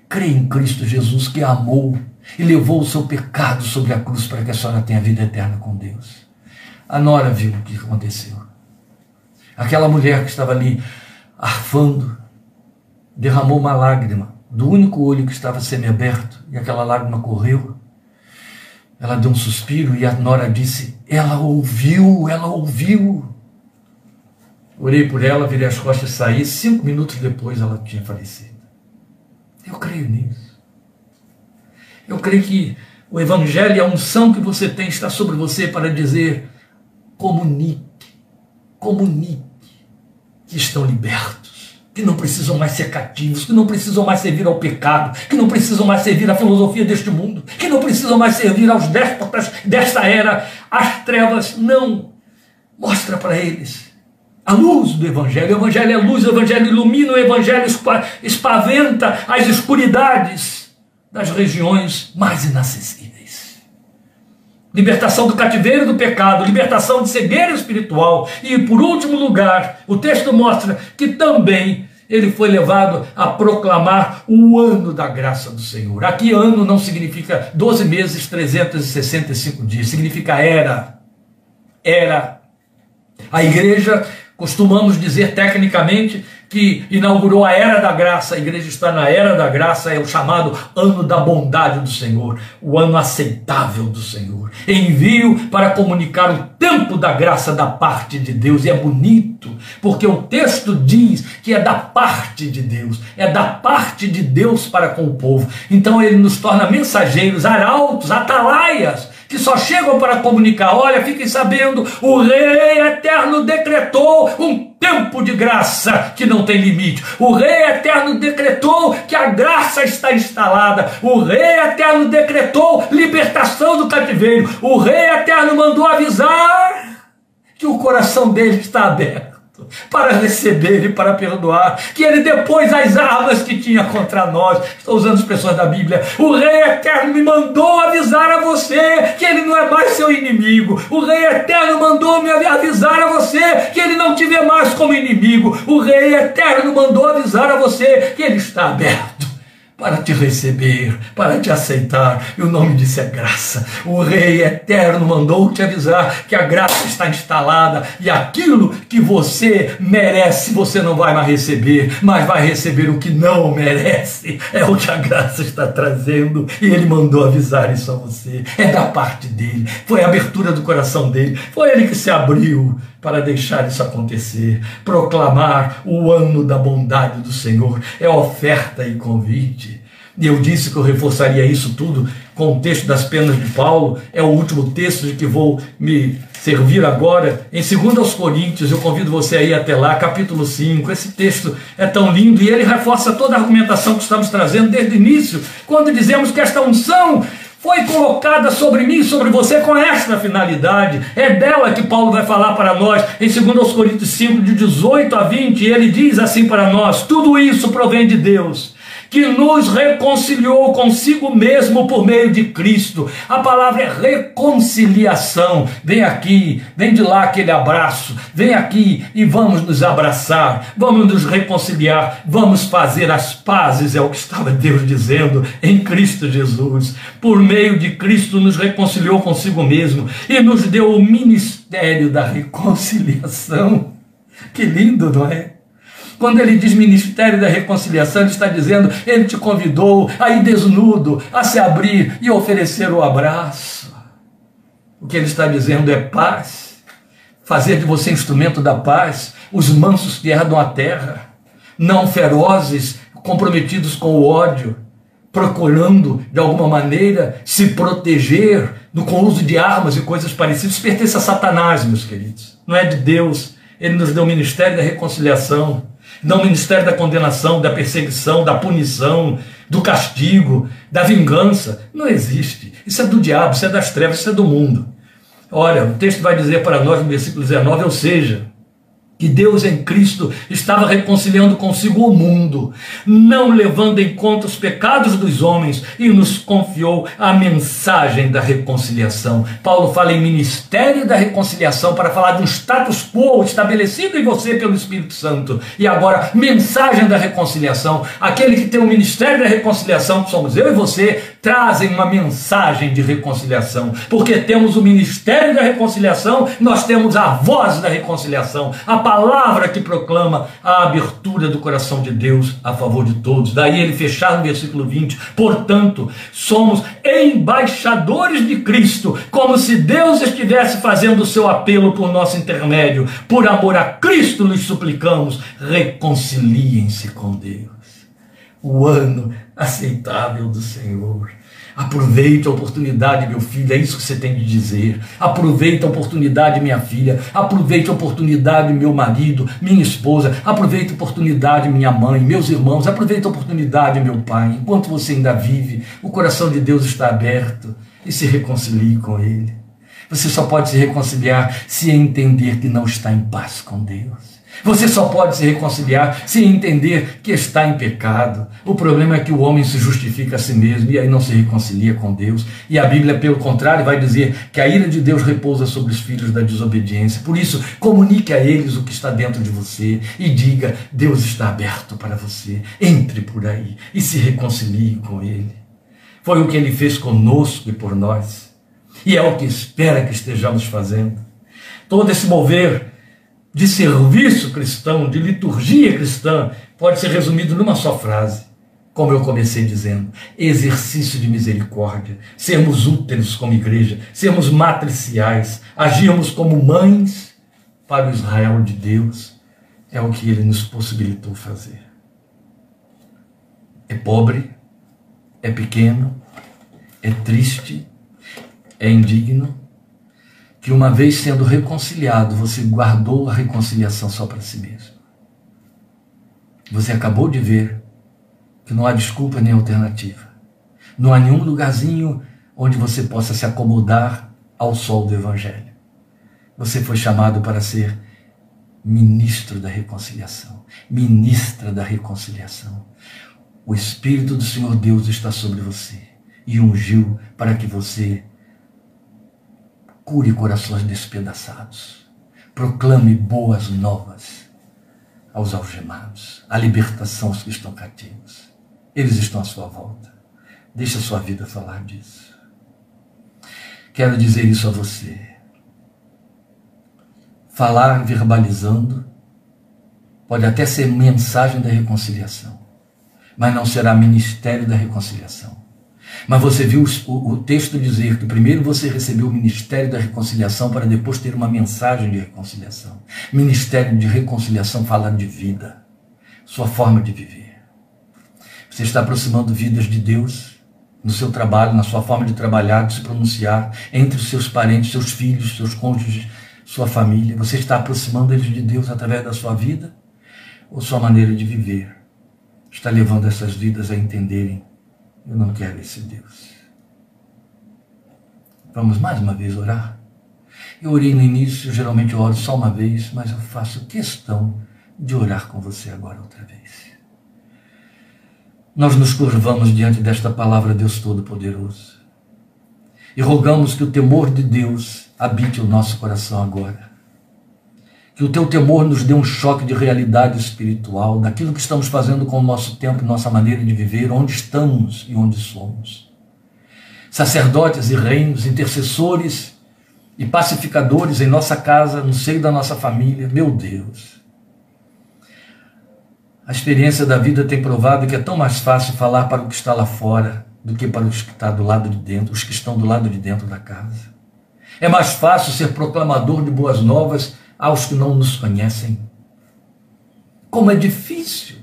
creia em Cristo Jesus que amou e levou o seu pecado sobre a cruz para que a senhora tenha vida eterna com Deus. A nora viu o que aconteceu. Aquela mulher que estava ali arfando derramou uma lágrima do único olho que estava semiaberto e aquela lágrima correu. Ela deu um suspiro e a nora disse: Ela ouviu, ela ouviu. Orei por ela, virei as costas e saí. Cinco minutos depois ela tinha falecido. Eu creio nisso. Eu creio que o Evangelho e a unção que você tem está sobre você para dizer: comunique, comunique que estão libertos, que não precisam mais ser cativos, que não precisam mais servir ao pecado, que não precisam mais servir à filosofia deste mundo, que não precisam mais servir aos déspotas desta era, às trevas. Não. Mostra para eles a luz do Evangelho. O Evangelho é luz, o Evangelho ilumina, o Evangelho espaventa as escuridades das regiões mais inacessíveis. Libertação do cativeiro do pecado, libertação de cegueira espiritual. E, por último lugar, o texto mostra que também ele foi levado a proclamar o ano da graça do Senhor. Aqui, ano não significa 12 meses, 365 dias, significa era. Era. A igreja Costumamos dizer tecnicamente que inaugurou a era da graça, a igreja está na era da graça, é o chamado ano da bondade do Senhor, o ano aceitável do Senhor. Envio para comunicar o tempo da graça da parte de Deus, e é bonito, porque o texto diz que é da parte de Deus, é da parte de Deus para com o povo. Então ele nos torna mensageiros, arautos, atalaias que só chegam para comunicar: olha, fiquem sabendo, o Rei Eterno decretou um tempo de graça que não tem limite. O Rei Eterno decretou que a graça está instalada. O Rei Eterno decretou libertação do cativeiro. O Rei Eterno mandou avisar que o coração dele está aberto para receber e para perdoar, que ele depois as armas que tinha contra nós, estou usando expressões da Bíblia, o Rei Eterno me mandou avisar a você que ele não é mais seu inimigo, o Rei Eterno mandou me avisar a você que ele não te vê mais como inimigo, o Rei Eterno mandou avisar a você que ele está aberto para te receber, para te aceitar. E o nome disso é graça. O Rei Eterno mandou te avisar que a graça está instalada e aquilo que você merece, você não vai mais receber, mas vai receber o que não merece. É o que a graça está trazendo e ele mandou avisar isso a você. É da parte dele, foi a abertura do coração dele, foi ele que se abriu para deixar isso acontecer. Proclamar o ano da bondade do Senhor é oferta e convite. E eu disse que eu reforçaria isso tudo com o texto das penas de Paulo, é o último texto de que vou me servir agora. Em 2 Coríntios, eu convido você a ir até lá, capítulo 5. Esse texto é tão lindo e ele reforça toda a argumentação que estamos trazendo desde o início, quando dizemos que esta unção foi colocada sobre mim e sobre você com esta finalidade. É dela que Paulo vai falar para nós em 2 Coríntios 5, de 18 a 20. Ele diz assim para nós: tudo isso provém de Deus que nos reconciliou consigo mesmo por meio de Cristo. A palavra é reconciliação. Vem aqui, vem de lá aquele abraço, vem aqui e vamos nos abraçar, vamos nos reconciliar, vamos fazer as pazes, é o que estava Deus dizendo em Cristo Jesus. Por meio de Cristo nos reconciliou consigo mesmo e nos deu o ministério da reconciliação. Que lindo, não é? Quando ele diz ministério da reconciliação, ele está dizendo, ele te convidou a ir desnudo, a se abrir e oferecer o abraço. O que ele está dizendo é paz, fazer de você instrumento da paz, os mansos que herdam a terra, não ferozes, comprometidos com o ódio, procurando de alguma maneira se proteger do, com o uso de armas e coisas parecidas, pertence a Satanás, meus queridos. Não é de Deus. Ele nos deu o ministério da reconciliação não ministério da condenação, da perseguição, da punição, do castigo, da vingança. Não existe. Isso é do diabo, isso é das trevas, isso é do mundo. Olha, o texto vai dizer para nós no versículo 19, ou seja, que Deus em Cristo estava reconciliando consigo o mundo, não levando em conta os pecados dos homens, e nos confiou a mensagem da reconciliação. Paulo fala em ministério da reconciliação para falar de um status quo estabelecido em você pelo Espírito Santo. E agora, mensagem da reconciliação. Aquele que tem o ministério da reconciliação, que somos eu e você, trazem uma mensagem de reconciliação, porque temos o ministério da reconciliação, nós temos a voz da reconciliação, a palavra que proclama a abertura do coração de Deus a favor de todos. Daí ele fechar no versículo 20: portanto, somos embaixadores de Cristo, como se Deus estivesse fazendo o seu apelo por nosso intermédio. Por amor a Cristo lhes suplicamos, reconciliem-se com Deus. O ano aceitável do Senhor. Aproveite a oportunidade, meu filho, é isso que você tem de dizer. Aproveite a oportunidade, minha filha. Aproveite a oportunidade, meu marido, minha esposa. Aproveite a oportunidade, minha mãe, meus irmãos. Aproveite a oportunidade, meu pai. Enquanto você ainda vive, o coração de Deus está aberto e se reconcilie com Ele. Você só pode se reconciliar se entender que não está em paz com Deus. Você só pode se reconciliar se entender que está em pecado. O problema é que o homem se justifica a si mesmo e aí não se reconcilia com Deus. E a Bíblia, pelo contrário, vai dizer que a ira de Deus repousa sobre os filhos da desobediência. Por isso, comunique a eles o que está dentro de você e diga: Deus está aberto para você. Entre por aí e se reconcilie com Ele. Foi o que Ele fez conosco e por nós. E é o que espera que estejamos fazendo. Todo esse mover de serviço cristão, de liturgia cristã, pode ser resumido numa só frase. Como eu comecei dizendo, exercício de misericórdia, sermos úteis como igreja, sermos matriciais, agirmos como mães para o Israel de Deus, é o que ele nos possibilitou fazer. É pobre, é pequeno, é triste, é indigno, que uma vez sendo reconciliado, você guardou a reconciliação só para si mesmo. Você acabou de ver que não há desculpa nem alternativa. Não há nenhum lugarzinho onde você possa se acomodar ao sol do Evangelho. Você foi chamado para ser ministro da reconciliação, ministra da reconciliação. O Espírito do Senhor Deus está sobre você e ungiu para que você cure corações despedaçados, proclame boas novas aos algemados, a libertação aos que estão cativos. Eles estão à sua volta. Deixa a sua vida falar disso. Quero dizer isso a você. Falar verbalizando pode até ser mensagem da reconciliação, mas não será ministério da reconciliação. Mas você viu o, o, texto dizer que primeiro você recebeu o ministério da reconciliação para depois ter uma mensagem de reconciliação. Ministério de reconciliação falando de vida, sua forma de viver. Você está aproximando vidas de Deus no seu trabalho, na sua forma de trabalhar, de se pronunciar, entre os seus parentes, seus filhos, seus cônjuges, sua família. Você está aproximando eles de Deus através da sua vida ou sua maneira de viver? Está levando essas vidas a entenderem eu não quero esse Deus. Vamos mais uma vez orar? Eu orei no início, geralmente eu oro só uma vez, mas eu faço questão de orar com você agora outra vez. Nós nos curvamos diante desta palavra, Deus Todo-Poderoso, e rogamos que o temor de Deus habite o nosso coração agora. Que o teu temor nos dê um choque de realidade espiritual, daquilo que estamos fazendo com o nosso tempo nossa maneira de viver, onde estamos e onde somos. Sacerdotes e reinos, intercessores e pacificadores em nossa casa, no seio da nossa família, meu Deus. A experiência da vida tem provado que é tão mais fácil falar para o que está lá fora do que para os que estão do lado de dentro, os que estão do lado de dentro da casa. É mais fácil ser proclamador de boas novas aos que não nos conhecem. Como é difícil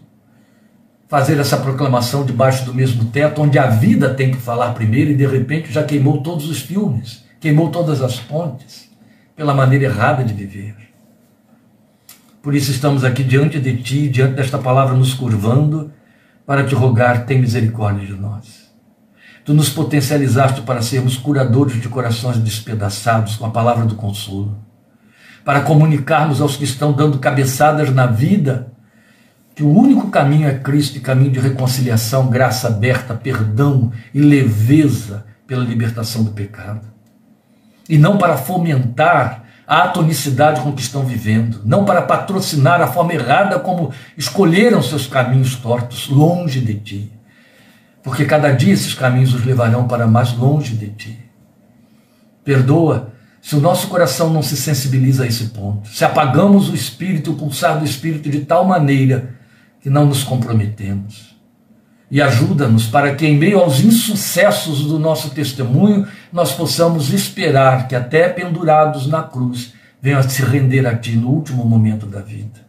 fazer essa proclamação debaixo do mesmo teto, onde a vida tem que falar primeiro e de repente já queimou todos os filmes, queimou todas as pontes, pela maneira errada de viver. Por isso estamos aqui diante de Ti, diante desta palavra, nos curvando, para te rogar, tem misericórdia de nós. Tu nos potencializaste para sermos curadores de corações despedaçados com a palavra do consolo, para comunicarmos aos que estão dando cabeçadas na vida que o único caminho é Cristo e caminho de reconciliação, graça aberta, perdão e leveza pela libertação do pecado. E não para fomentar a atonicidade com que estão vivendo, não para patrocinar a forma errada como escolheram seus caminhos tortos, longe de ti. Porque cada dia esses caminhos os levarão para mais longe de ti. Perdoa se o nosso coração não se sensibiliza a esse ponto, se apagamos o espírito, o pulsar do espírito de tal maneira que não nos comprometemos. E ajuda-nos para que, em meio aos insucessos do nosso testemunho, nós possamos esperar que, até pendurados na cruz, venham a se render a Ti no último momento da vida.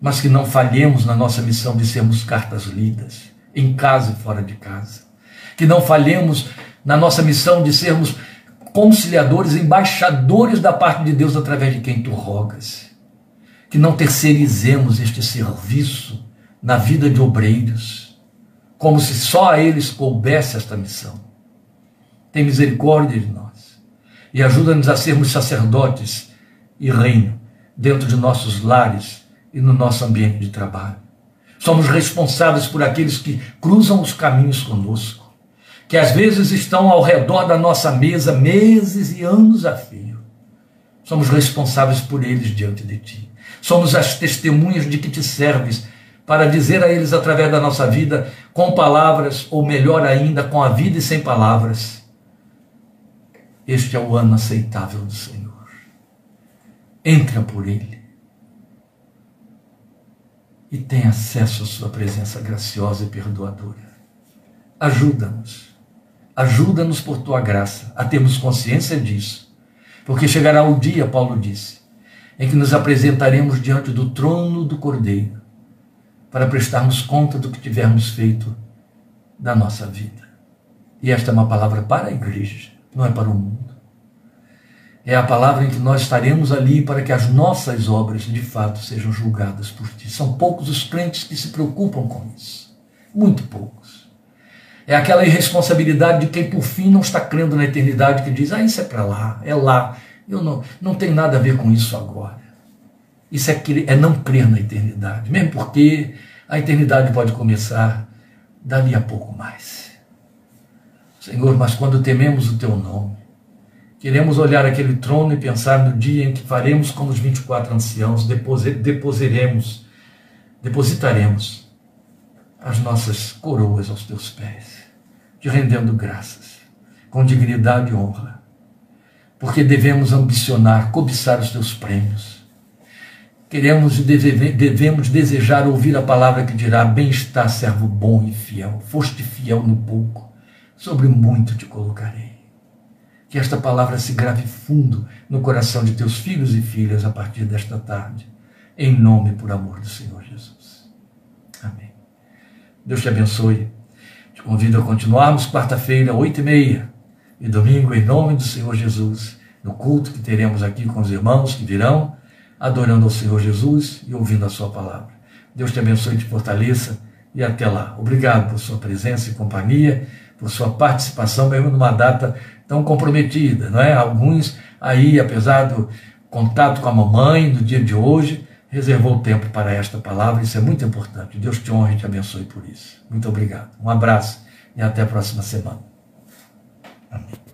Mas que não falhemos na nossa missão de sermos cartas lidas, em casa e fora de casa. Que não falhemos na nossa missão de sermos conciliadores, embaixadores da parte de Deus através de quem Tu rogas. Que não terceirizemos este serviço na vida de obreiros como se só a eles coubesse esta missão. Tem misericórdia de nós e ajuda-nos a sermos sacerdotes e reino dentro de nossos lares e no nosso ambiente de trabalho. Somos responsáveis por aqueles que cruzam os caminhos conosco, que às vezes estão ao redor da nossa mesa meses e anos a fio. Somos responsáveis por eles diante de ti. Somos as testemunhas de que te serves para dizer a eles através da nossa vida, com palavras, ou melhor ainda, com a vida e sem palavras: Este é o ano aceitável do Senhor. Entra por ele e tem acesso à Sua presença graciosa e perdoadora. Ajuda-nos, ajuda-nos por tua graça a termos consciência disso, porque chegará o dia, Paulo disse, em que nos apresentaremos diante do trono do Cordeiro para prestarmos conta do que tivermos feito da nossa vida. E esta é uma palavra para a igreja, não é para o mundo. É a palavra em que nós estaremos ali para que as nossas obras de fato sejam julgadas por ti. São poucos os crentes que se preocupam com isso. Muito poucos. É aquela irresponsabilidade de quem por fim não está crendo na eternidade que diz: ah, isso é para lá, é lá. Eu não, não tenho nada a ver com isso agora. Isso é, é não crer na eternidade, mesmo porque a eternidade pode começar dali a pouco mais. Senhor, mas quando tememos o teu nome, queremos olhar aquele trono e pensar no dia em que faremos como os 24 anciãos, deposiremos, depositaremos as nossas coroas aos teus pés, te rendendo graças, com dignidade e honra, porque devemos ambicionar, cobiçar os teus prêmios Queremos e devemos desejar ouvir a palavra que dirá: Bem-estar, servo bom e fiel. Foste fiel no pouco, sobre muito te colocarei. Que esta palavra se grave fundo no coração de teus filhos e filhas a partir desta tarde, em nome e por amor do Senhor Jesus. Amém. Deus te abençoe. Te convido a continuarmos quarta-feira, oito e meia, e domingo, em nome do Senhor Jesus, no culto que teremos aqui com os irmãos que virão adorando ao Senhor Jesus e ouvindo a Sua palavra. Deus te abençoe e te fortaleça e até lá. Obrigado por sua presença e companhia, por sua participação, mesmo numa data tão comprometida, não é? Alguns aí, apesar do contato com a mamãe no dia de hoje, reservou tempo para esta palavra, isso é muito importante. Deus te honre e te abençoe por isso. Muito obrigado. Um abraço e até a próxima semana. Amém.